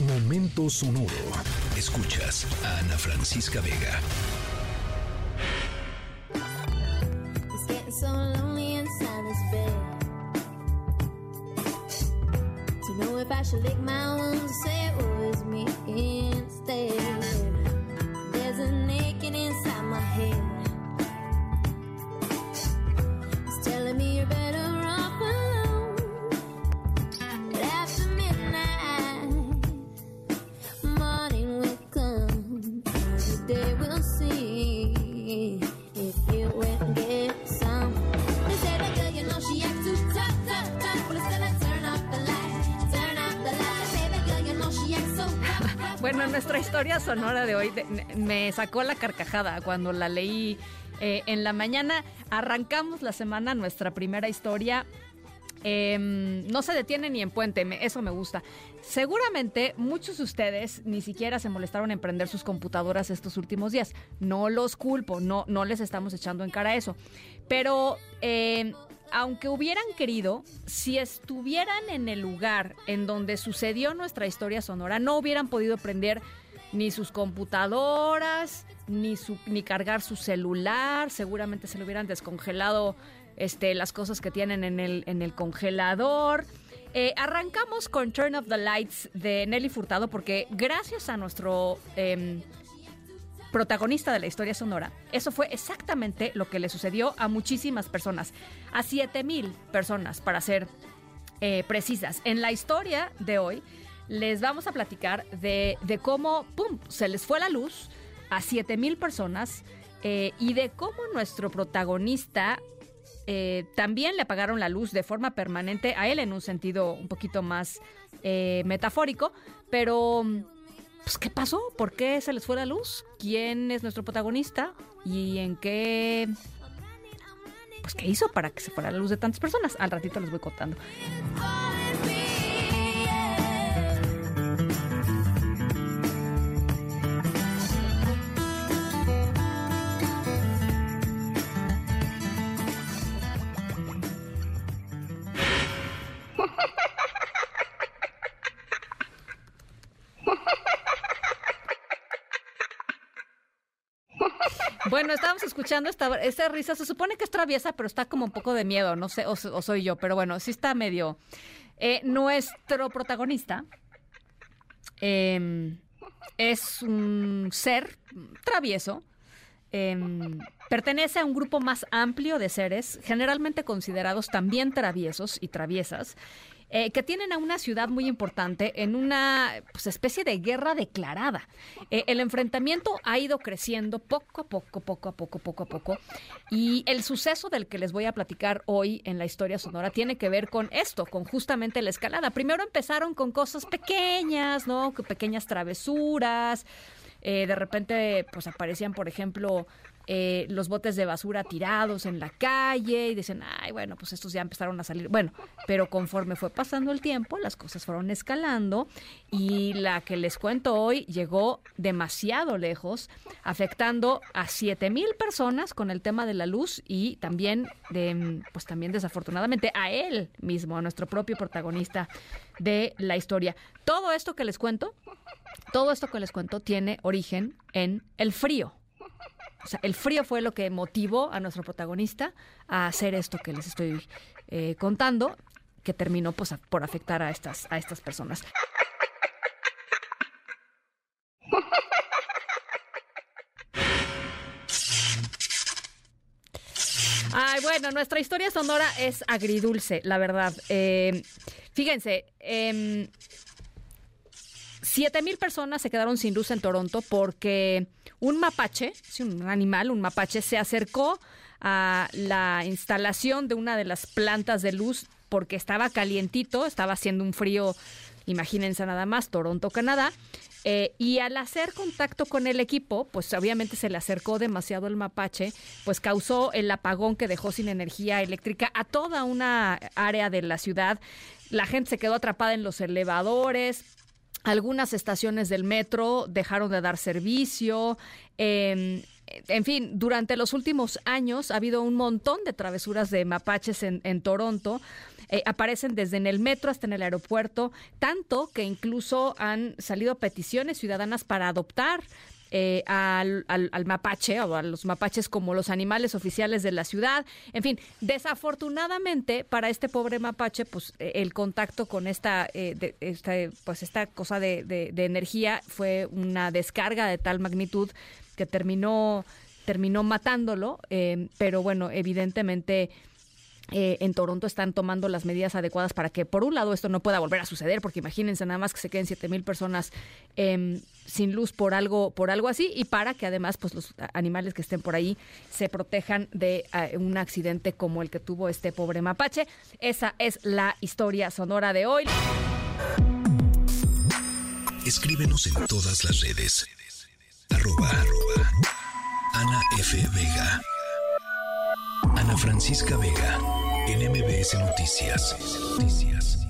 Momento sonoro. Escuchas a Ana Francisca Vega. There's a inside my head. Day we'll see if you will get some. They say that girl, you know she acts too tough, tough, tough. Well, it's gonna turn off the light, turn off the light. They say that girl, you know she acts so rough. Bueno, nuestra historia sonora de hoy de- me sacó la carcajada cuando la leí eh, en la mañana. Arrancamos la semana nuestra primera historia. Em, no se detiene ni en puente, eso me gusta. Seguramente muchos de ustedes ni siquiera se molestaron en prender sus computadoras estos últimos días. No los culpo, no, no les estamos echando en cara eso. Pero em, aunque hubieran querido, si estuvieran en el lugar en donde sucedió nuestra historia sonora, no hubieran podido prender ni sus computadoras, ni, su, ni cargar su celular, seguramente se le hubieran descongelado este, las cosas que tienen en el, congelador. Eh, arrancamos con Turn of the Lights de Nelly Furtado porque gracias a nuestro em, protagonista de la historia sonora, eso fue exactamente lo que le sucedió a muchísimas personas, a 7000 personas para ser eh, precisas. En la historia de hoy les vamos a platicar de, cómo, se les fue la luz a 7000 personas eh, y de cómo nuestro protagonista eh, también le apagaron la luz de forma permanente a él en un sentido un poquito más eh, metafórico, pero pues ¿qué pasó? ¿Por qué se les fue la luz? ¿Quién es nuestro protagonista? ¿Y en qué pues qué hizo para que se fuera la luz de tantas personas? Al ratito les voy contando. Bueno, estábamos escuchando esta, risa. Se supone que es traviesa, pero está como un poco de miedo. No sé, o, soy yo, pero bueno, sí está medio. Eh, nuestro protagonista eh, es un ser travieso. eh, pertenece a un grupo más amplio de seres, generalmente considerados también traviesos y traviesas, eh, que tienen a una ciudad muy importante en una pues, especie de guerra declarada. Eh, el enfrentamiento ha ido creciendo poco a poco, poco a poco, poco a poco. Y el suceso del que les voy a platicar hoy en la historia sonora tiene que ver con esto, con justamente la escalada. Primero empezaron con cosas pequeñas, ¿no? Que Pequeñas travesuras. Eh, de repente, pues aparecían, por ejemplo, eh, los botes de basura tirados en la calle y dicen, ay, bueno, pues estos ya empezaron a salir. Bueno, pero conforme fue pasando el tiempo, las cosas fueron escalando y la que les cuento hoy llegó demasiado lejos, afectando a 7 mil personas con el tema de la luz y también, de, pues también desafortunadamente a él mismo, a nuestro propio protagonista de la historia. Todo esto que les cuento, todo esto que les cuento tiene origen en el frío. O sea, el frío fue lo que motivó a nuestro protagonista a hacer esto que les estoy eh, contando, que terminó pues, por afectar a estas, a estas personas. Ay, bueno, nuestra historia sonora es agridulce, la verdad. Eh, fíjense, em, Siete mil personas se quedaron sin luz en Toronto porque un mapache, un animal, un mapache, se acercó a la instalación de una de las plantas de luz porque estaba calientito, estaba haciendo un frío, imagínense nada más, Toronto, Canadá. eh, y al hacer contacto con el equipo, pues obviamente se le acercó demasiado el mapache, pues causó el apagón que dejó sin energía eléctrica a toda una área de la ciudad. La gente se quedó atrapada en los elevadores, algunas estaciones del metro dejaron de dar servicio. eh, en fin, durante los últimos años ha habido un montón de travesuras de mapaches en, en Toronto. Eh, aparecen desde en el metro hasta en el aeropuerto, tanto que incluso han salido peticiones ciudadanas para adoptar eh, al, mapache o a los mapaches como los animales oficiales de la ciudad. En fin, desafortunadamente para este pobre mapache, pues eh, el contacto con esta, pues esta cosa de, de, energía fue una descarga de tal magnitud que terminó terminó matándolo, pero bueno, evidentemente eh, en Toronto están tomando las medidas adecuadas para que, por un lado, esto no pueda volver a suceder, porque imagínense nada más que se queden siete mil personas em, sin luz por algo, por algo así, y para que además, pues los animales que estén por ahí se protejan de eh, un accidente como el que tuvo este pobre mapache. Esa es la historia sonora de hoy. Escríbenos en todas las redes. Arroba, Ana F. Vega. Francisca Vega, en Noticias. Noticias.